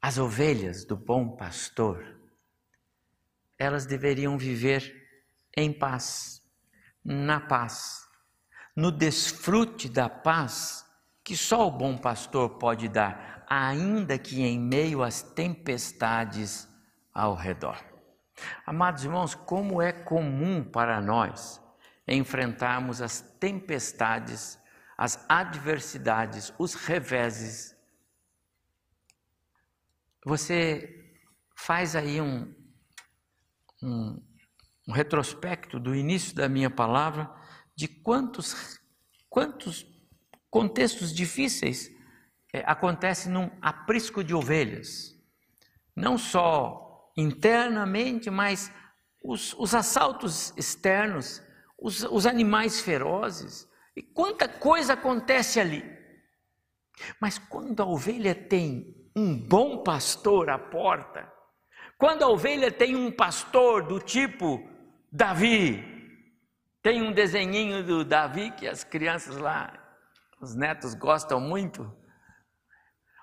Speaker 1: as ovelhas do bom pastor, elas deveriam viver em paz, na paz, no desfrute da paz que só o bom pastor pode dar ainda que em meio às tempestades ao redor. Amados irmãos, como é comum para nós enfrentarmos as tempestades, as adversidades, os reveses você faz aí um, um, um retrospecto do início da minha palavra de quantos, quantos contextos difíceis é, acontecem num aprisco de ovelhas. Não só internamente, mas os, os assaltos externos, os, os animais ferozes. E quanta coisa acontece ali. Mas quando a ovelha tem um bom pastor à porta, quando a ovelha tem um pastor do tipo Davi, tem um desenhinho do Davi que as crianças lá, os netos gostam muito.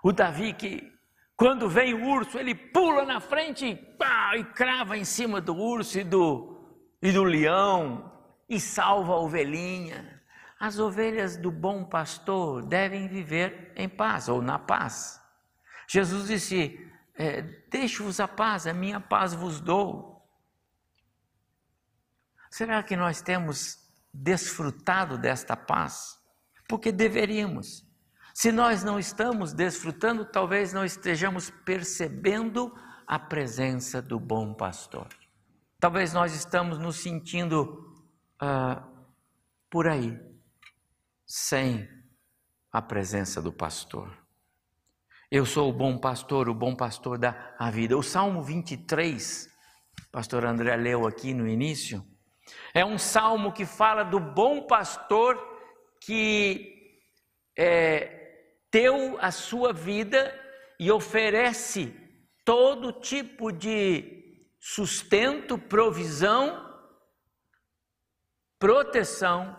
Speaker 1: O Davi que quando vem o urso, ele pula na frente e, pá, e crava em cima do urso e do, e do leão e salva a ovelhinha. As ovelhas do bom pastor devem viver em paz ou na paz. Jesus disse: é, Deixe-vos a paz, a minha paz vos dou. Será que nós temos desfrutado desta paz? Porque deveríamos. Se nós não estamos desfrutando, talvez não estejamos percebendo a presença do bom pastor. Talvez nós estamos nos sentindo uh, por aí, sem a presença do pastor. Eu sou o bom pastor, o bom pastor da vida. O Salmo 23, pastor André leu aqui no início, é um salmo que fala do bom pastor que é, deu a sua vida e oferece todo tipo de sustento, provisão, proteção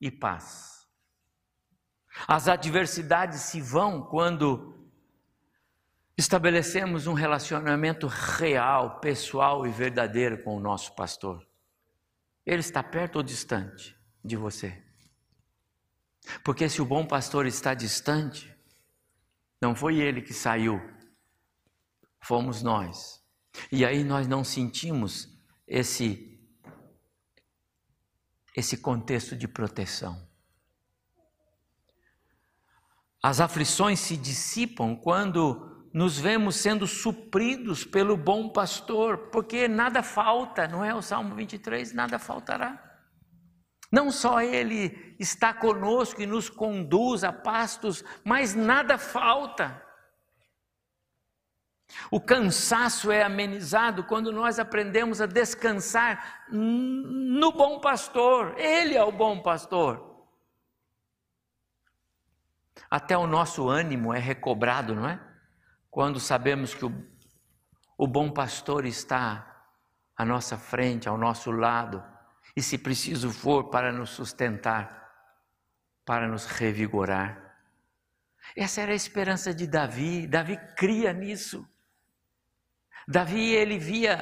Speaker 1: e paz. As adversidades se vão quando estabelecemos um relacionamento real, pessoal e verdadeiro com o nosso pastor. Ele está perto ou distante de você? Porque se o bom pastor está distante, não foi ele que saiu, fomos nós. E aí nós não sentimos esse esse contexto de proteção. As aflições se dissipam quando nos vemos sendo supridos pelo bom pastor, porque nada falta, não é o Salmo 23, nada faltará. Não só Ele está conosco e nos conduz a pastos, mas nada falta. O cansaço é amenizado quando nós aprendemos a descansar no bom pastor. Ele é o bom pastor. Até o nosso ânimo é recobrado, não é? Quando sabemos que o, o bom pastor está à nossa frente, ao nosso lado e, se preciso for, para nos sustentar, para nos revigorar. Essa era a esperança de Davi. Davi cria nisso. Davi, ele via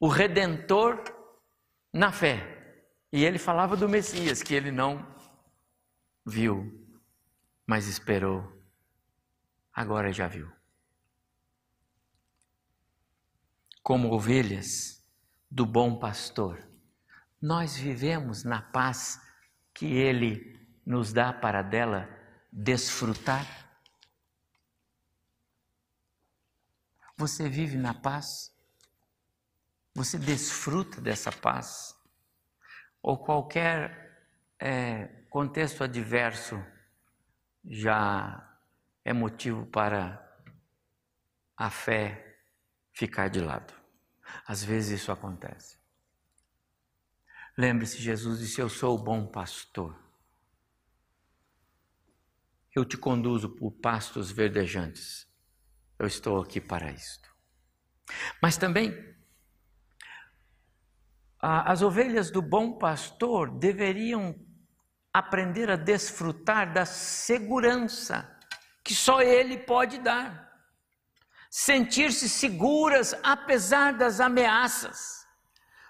Speaker 1: o redentor na fé. E ele falava do Messias, que ele não viu, mas esperou. Agora já viu. Como ovelhas do bom pastor, nós vivemos na paz que Ele nos dá para dela desfrutar? Você vive na paz? Você desfruta dessa paz? Ou qualquer é, contexto adverso já é motivo para a fé ficar de lado? Às vezes isso acontece. Lembre-se, Jesus disse: Eu sou o bom pastor. Eu te conduzo por pastos verdejantes. Eu estou aqui para isto. Mas também, as ovelhas do bom pastor deveriam aprender a desfrutar da segurança que só ele pode dar. Sentir-se seguras apesar das ameaças.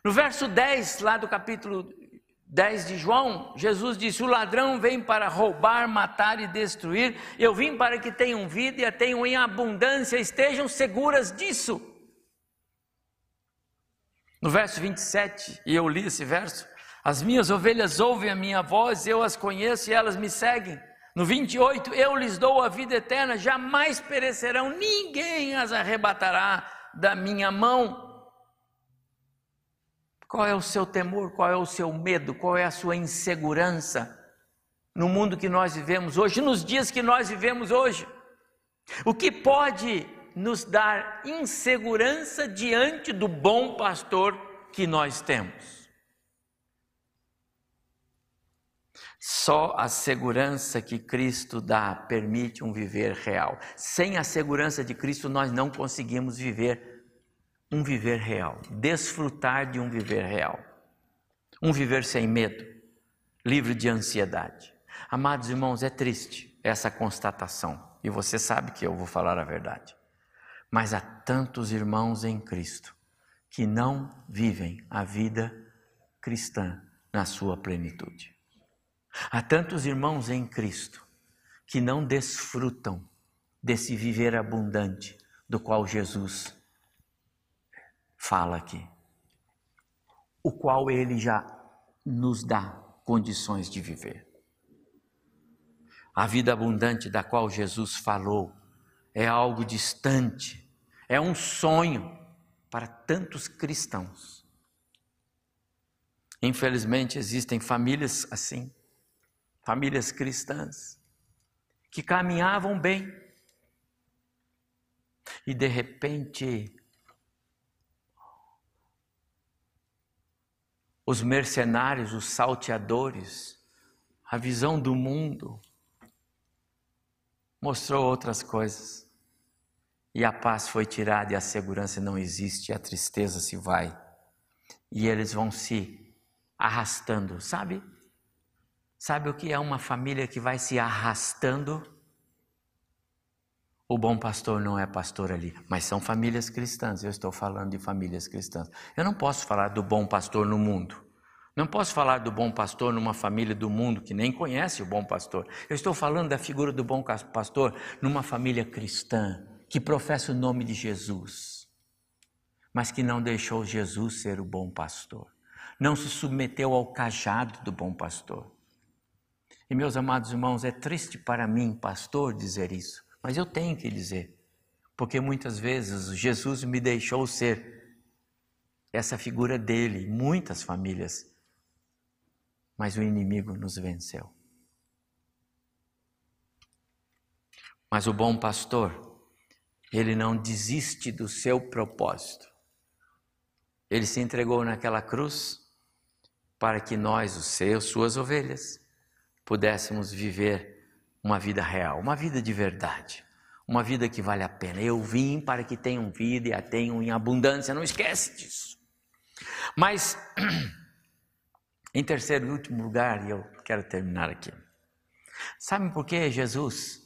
Speaker 1: No verso 10, lá do capítulo 10 de João, Jesus disse: O ladrão vem para roubar, matar e destruir. Eu vim para que tenham vida e a tenham em abundância, estejam seguras disso. No verso 27, e eu li esse verso: As minhas ovelhas ouvem a minha voz, eu as conheço e elas me seguem. No 28, eu lhes dou a vida eterna, jamais perecerão, ninguém as arrebatará da minha mão. Qual é o seu temor? Qual é o seu medo? Qual é a sua insegurança no mundo que nós vivemos hoje, nos dias que nós vivemos hoje? O que pode nos dar insegurança diante do bom pastor que nós temos? Só a segurança que Cristo dá permite um viver real. Sem a segurança de Cristo, nós não conseguimos viver um viver real, desfrutar de um viver real. Um viver sem medo, livre de ansiedade. Amados irmãos, é triste essa constatação, e você sabe que eu vou falar a verdade. Mas há tantos irmãos em Cristo que não vivem a vida cristã na sua plenitude. Há tantos irmãos em Cristo que não desfrutam desse viver abundante do qual Jesus fala aqui, o qual ele já nos dá condições de viver. A vida abundante da qual Jesus falou é algo distante, é um sonho para tantos cristãos. Infelizmente existem famílias assim famílias cristãs, que caminhavam bem e de repente os mercenários, os salteadores, a visão do mundo mostrou outras coisas. E a paz foi tirada e a segurança não existe, e a tristeza se vai. E eles vão se arrastando, sabe? Sabe o que é uma família que vai se arrastando? O bom pastor não é pastor ali, mas são famílias cristãs. Eu estou falando de famílias cristãs. Eu não posso falar do bom pastor no mundo. Não posso falar do bom pastor numa família do mundo que nem conhece o bom pastor. Eu estou falando da figura do bom pastor numa família cristã que professa o nome de Jesus, mas que não deixou Jesus ser o bom pastor. Não se submeteu ao cajado do bom pastor. E meus amados irmãos, é triste para mim, pastor, dizer isso, mas eu tenho que dizer, porque muitas vezes Jesus me deixou ser essa figura dele, muitas famílias, mas o inimigo nos venceu. Mas o bom pastor, ele não desiste do seu propósito. Ele se entregou naquela cruz para que nós, os seus, suas ovelhas, pudéssemos viver uma vida real, uma vida de verdade, uma vida que vale a pena. Eu vim para que tenham vida e a tenham em abundância, não esquece disso. Mas, em terceiro e último lugar, e eu quero terminar aqui. Sabe por que Jesus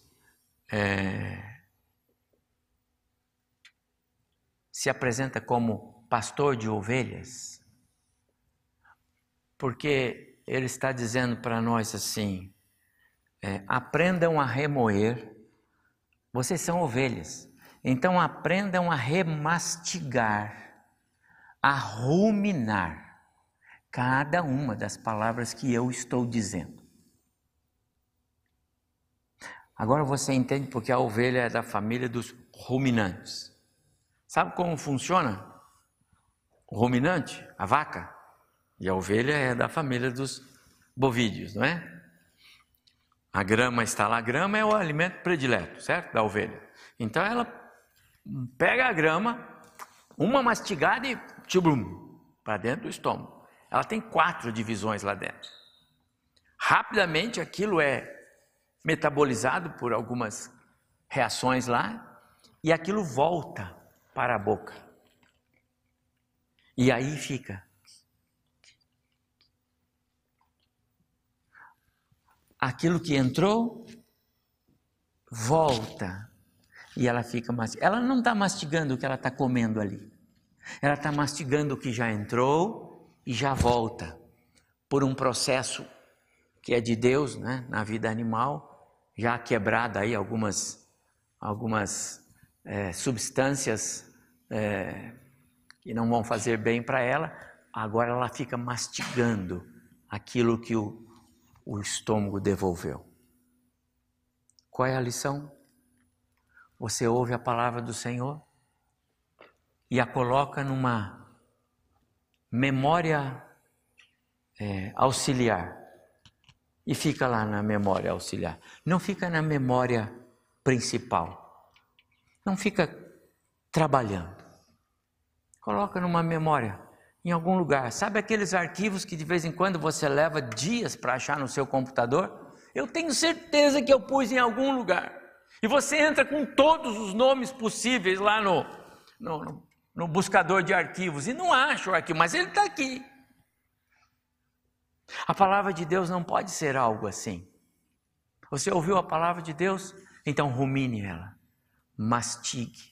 Speaker 1: é, se apresenta como pastor de ovelhas? Porque ele está dizendo para nós assim: é, aprendam a remoer, vocês são ovelhas, então aprendam a remastigar, a ruminar cada uma das palavras que eu estou dizendo. Agora você entende porque a ovelha é da família dos ruminantes. Sabe como funciona? O ruminante, a vaca, e a ovelha é da família dos bovídeos, não é? A grama está lá, a grama é o alimento predileto, certo? Da ovelha. Então ela pega a grama, uma mastigada e tchubum, para dentro do estômago. Ela tem quatro divisões lá dentro. Rapidamente aquilo é metabolizado por algumas reações lá e aquilo volta para a boca. E aí fica aquilo que entrou volta e ela fica mastigando. Ela não está mastigando o que ela está comendo ali. Ela está mastigando o que já entrou e já volta por um processo que é de Deus, né, na vida animal, já quebrada aí algumas algumas é, substâncias é, que não vão fazer bem para ela. Agora ela fica mastigando aquilo que o o estômago devolveu. Qual é a lição? Você ouve a palavra do Senhor e a coloca numa memória é, auxiliar e fica lá na memória auxiliar. Não fica na memória principal. Não fica trabalhando. Coloca numa memória em algum lugar. Sabe aqueles arquivos que de vez em quando você leva dias para achar no seu computador? Eu tenho certeza que eu pus em algum lugar. E você entra com todos os nomes possíveis lá no, no, no buscador de arquivos e não acha o arquivo, mas ele está aqui. A palavra de Deus não pode ser algo assim. Você ouviu a palavra de Deus? Então rumine ela, mastigue.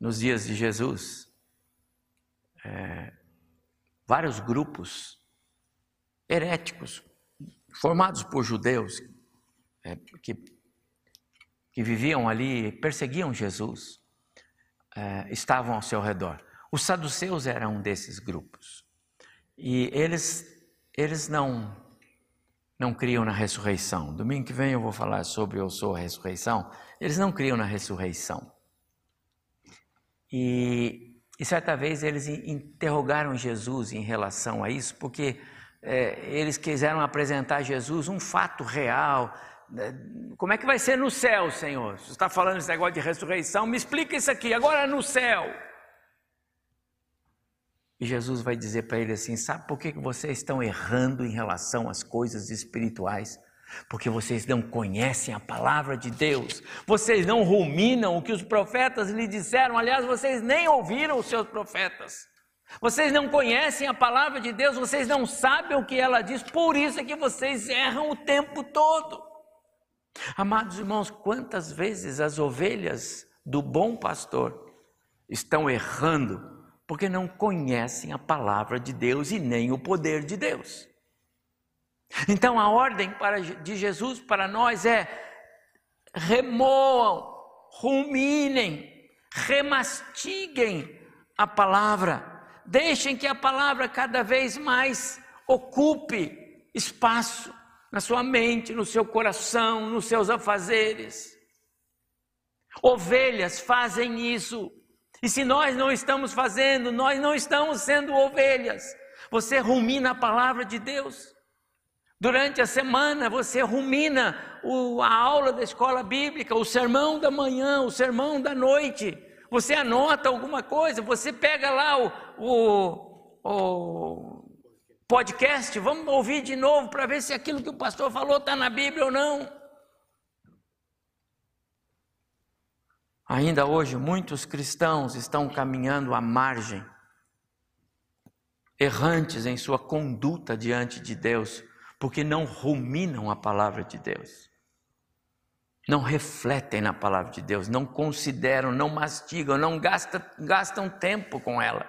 Speaker 1: Nos dias de Jesus, é, vários grupos heréticos, formados por judeus, é, que, que viviam ali, perseguiam Jesus, é, estavam ao seu redor. Os saduceus eram um desses grupos. E eles, eles não, não criam na ressurreição. Domingo que vem eu vou falar sobre Eu Sou a Ressurreição. Eles não criam na ressurreição. E e certa vez eles interrogaram Jesus em relação a isso, porque é, eles quiseram apresentar a Jesus um fato real. Né? Como é que vai ser no céu, Senhor? Você está falando esse negócio de ressurreição, me explica isso aqui, agora no céu. E Jesus vai dizer para ele assim: sabe por que vocês estão errando em relação às coisas espirituais? Porque vocês não conhecem a palavra de Deus, vocês não ruminam o que os profetas lhe disseram, aliás, vocês nem ouviram os seus profetas. Vocês não conhecem a palavra de Deus, vocês não sabem o que ela diz, por isso é que vocês erram o tempo todo. Amados irmãos, quantas vezes as ovelhas do bom pastor estão errando porque não conhecem a palavra de Deus e nem o poder de Deus. Então a ordem para, de Jesus para nós é remoam, ruminem, remastiguem a palavra, deixem que a palavra cada vez mais ocupe espaço na sua mente, no seu coração, nos seus afazeres. Ovelhas fazem isso. E se nós não estamos fazendo, nós não estamos sendo ovelhas. Você rumina a palavra de Deus. Durante a semana você rumina o, a aula da escola bíblica, o sermão da manhã, o sermão da noite. Você anota alguma coisa, você pega lá o, o, o podcast, vamos ouvir de novo para ver se aquilo que o pastor falou está na Bíblia ou não. Ainda hoje, muitos cristãos estão caminhando à margem, errantes em sua conduta diante de Deus porque não ruminam a palavra de Deus, não refletem na palavra de Deus, não consideram, não mastigam, não gastam, gastam tempo com ela.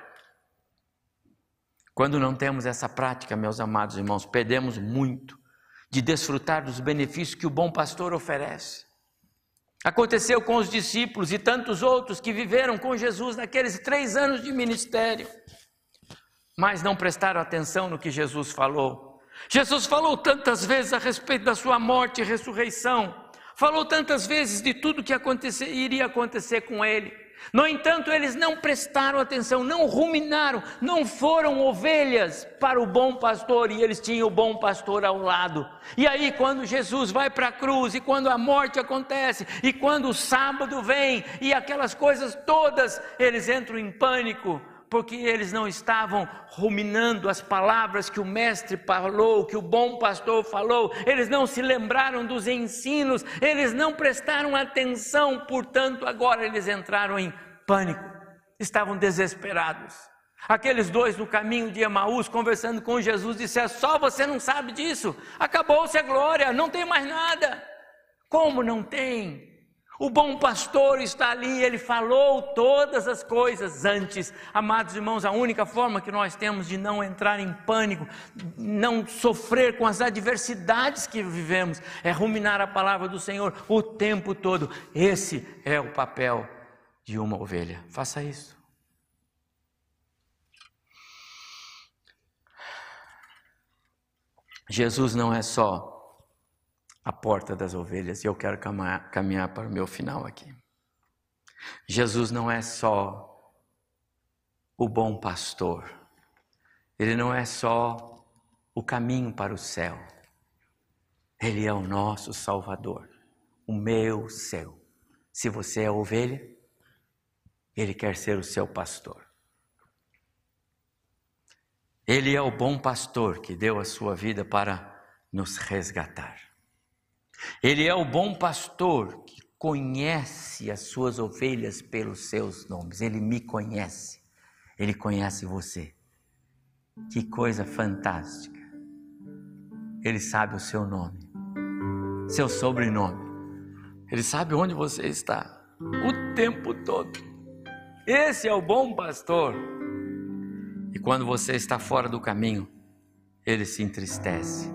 Speaker 1: Quando não temos essa prática, meus amados irmãos, perdemos muito de desfrutar dos benefícios que o bom pastor oferece. Aconteceu com os discípulos e tantos outros que viveram com Jesus naqueles três anos de ministério, mas não prestaram atenção no que Jesus falou Jesus falou tantas vezes a respeito da sua morte e ressurreição, falou tantas vezes de tudo que acontecer, iria acontecer com ele. No entanto, eles não prestaram atenção, não ruminaram, não foram ovelhas para o bom pastor e eles tinham o bom pastor ao lado. E aí, quando Jesus vai para a cruz, e quando a morte acontece, e quando o sábado vem, e aquelas coisas todas, eles entram em pânico, porque eles não estavam ruminando as palavras que o mestre falou, que o bom pastor falou, eles não se lembraram dos ensinos, eles não prestaram atenção, portanto, agora eles entraram em pânico, estavam desesperados. Aqueles dois no caminho de Emaús, conversando com Jesus, disseram: Só você não sabe disso, acabou-se a glória, não tem mais nada. Como não tem? O bom pastor está ali, ele falou todas as coisas antes. Amados irmãos, a única forma que nós temos de não entrar em pânico, não sofrer com as adversidades que vivemos, é ruminar a palavra do Senhor o tempo todo. Esse é o papel de uma ovelha. Faça isso. Jesus não é só a porta das ovelhas, e eu quero caminhar, para o meu final aqui. Jesus não é só o bom pastor, ele não é só o caminho para o céu, ele é o nosso Salvador, o meu, seu. Se você é ovelha, ele quer ser o seu pastor. Ele é o bom pastor que deu a sua vida para nos resgatar. Ele é o bom pastor que conhece as suas ovelhas pelos seus nomes. Ele me conhece. Ele conhece você. Que coisa fantástica. Ele sabe o seu nome, seu sobrenome. Ele sabe onde você está o tempo todo. Esse é o bom pastor. E quando você está fora do caminho, ele se entristece.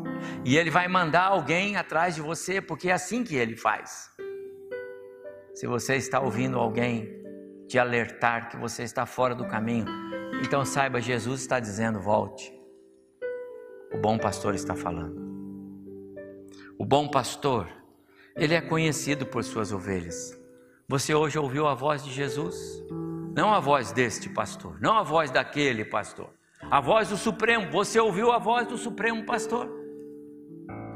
Speaker 1: E ele vai mandar alguém atrás de você, porque é assim que ele faz. Se você está ouvindo alguém te alertar que você está fora do caminho, então saiba, Jesus está dizendo: volte. O bom pastor está falando. O bom pastor, ele é conhecido por suas ovelhas. Você hoje ouviu a voz de Jesus? Não a voz deste pastor, não a voz daquele pastor, a voz do Supremo. Você ouviu a voz do Supremo Pastor?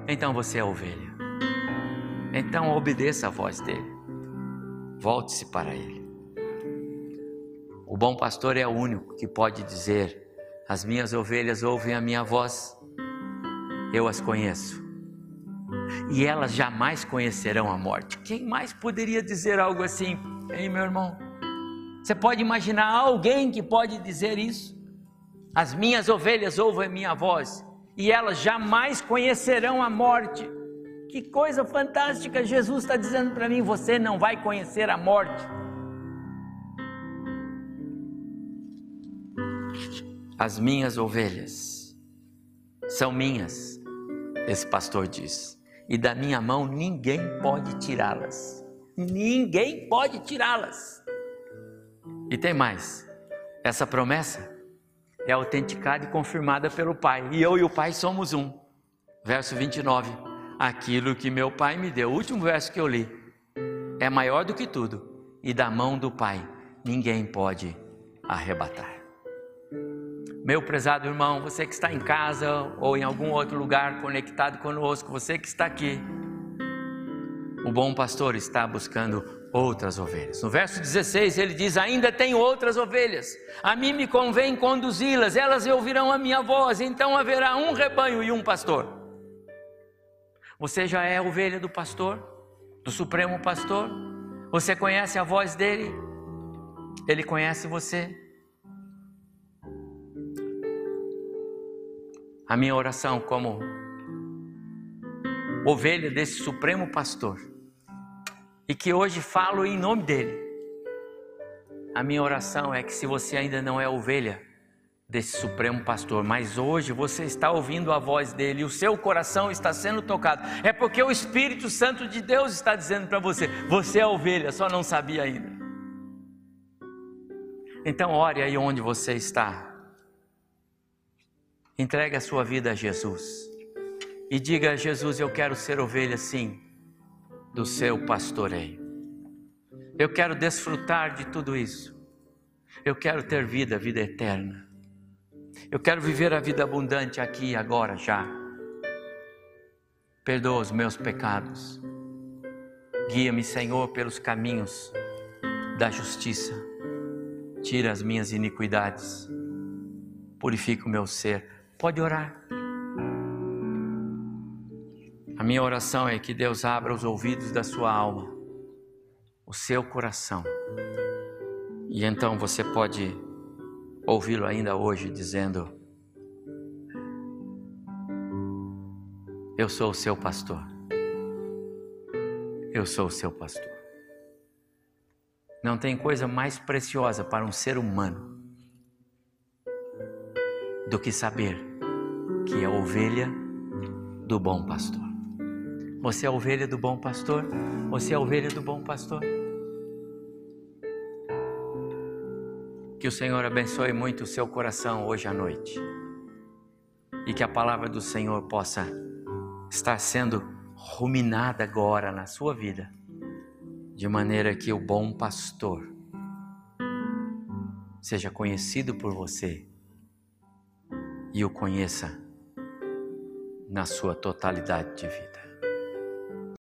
Speaker 1: Então você é ovelha. Então obedeça a voz dele. Volte-se para ele. O bom pastor é o único que pode dizer: As minhas ovelhas ouvem a minha voz, eu as conheço, e elas jamais conhecerão a morte. Quem mais poderia dizer algo assim, hein, meu irmão? Você pode imaginar alguém que pode dizer isso? As minhas ovelhas ouvem a minha voz e elas jamais conhecerão a morte. Que coisa fantástica! Jesus está dizendo para mim: você não vai conhecer a morte. As minhas ovelhas são minhas, esse pastor diz, e da minha mão ninguém pode tirá-las. Ninguém pode tirá-las. E tem mais: essa promessa é autenticada e confirmada pelo Pai, e eu e o Pai somos um. Verso 29. Aquilo que meu Pai me deu, o último verso que eu li, é maior do que tudo, e da mão do Pai ninguém pode arrebatar. Meu prezado irmão, você que está em casa ou em algum outro lugar conectado conosco, você que está aqui, o bom pastor está buscando outras ovelhas. No verso 16 ele diz: Ainda tenho outras ovelhas, a mim me convém conduzi-las, elas ouvirão a minha voz, então haverá um rebanho e um pastor. Você já é ovelha do pastor, do supremo pastor? Você conhece a voz dele? Ele conhece você? A minha oração como ovelha desse supremo pastor e que hoje falo em nome dele. A minha oração é que se você ainda não é ovelha desse supremo pastor, mas hoje você está ouvindo a voz dele o seu coração está sendo tocado, é porque o Espírito Santo de Deus está dizendo para você: você é ovelha, só não sabia ainda. Então, ore aí onde você está. Entregue a sua vida a Jesus. E diga Jesus: Eu quero ser ovelha sim do seu pastoreio. Eu quero desfrutar de tudo isso. Eu quero ter vida, vida eterna. Eu quero viver a vida abundante aqui, agora, já. Perdoa os meus pecados. Guia-me, Senhor, pelos caminhos da justiça. Tira as minhas iniquidades. Purifica o meu ser. Pode orar. A minha oração é que Deus abra os ouvidos da sua alma, o seu coração. E então você pode ouvi-lo ainda hoje dizendo: Eu sou o seu pastor. Eu sou o seu pastor. Não tem coisa mais preciosa para um ser humano do que saber que é ovelha do bom pastor. Você é a ovelha do bom pastor? Você é a ovelha do bom pastor? Que o Senhor abençoe muito o seu coração hoje à noite. e que a palavra do Senhor possa estar sendo ruminada agora na sua vida, de maneira que o bom pastor seja conhecido por você e o conheça na sua totalidade de vida.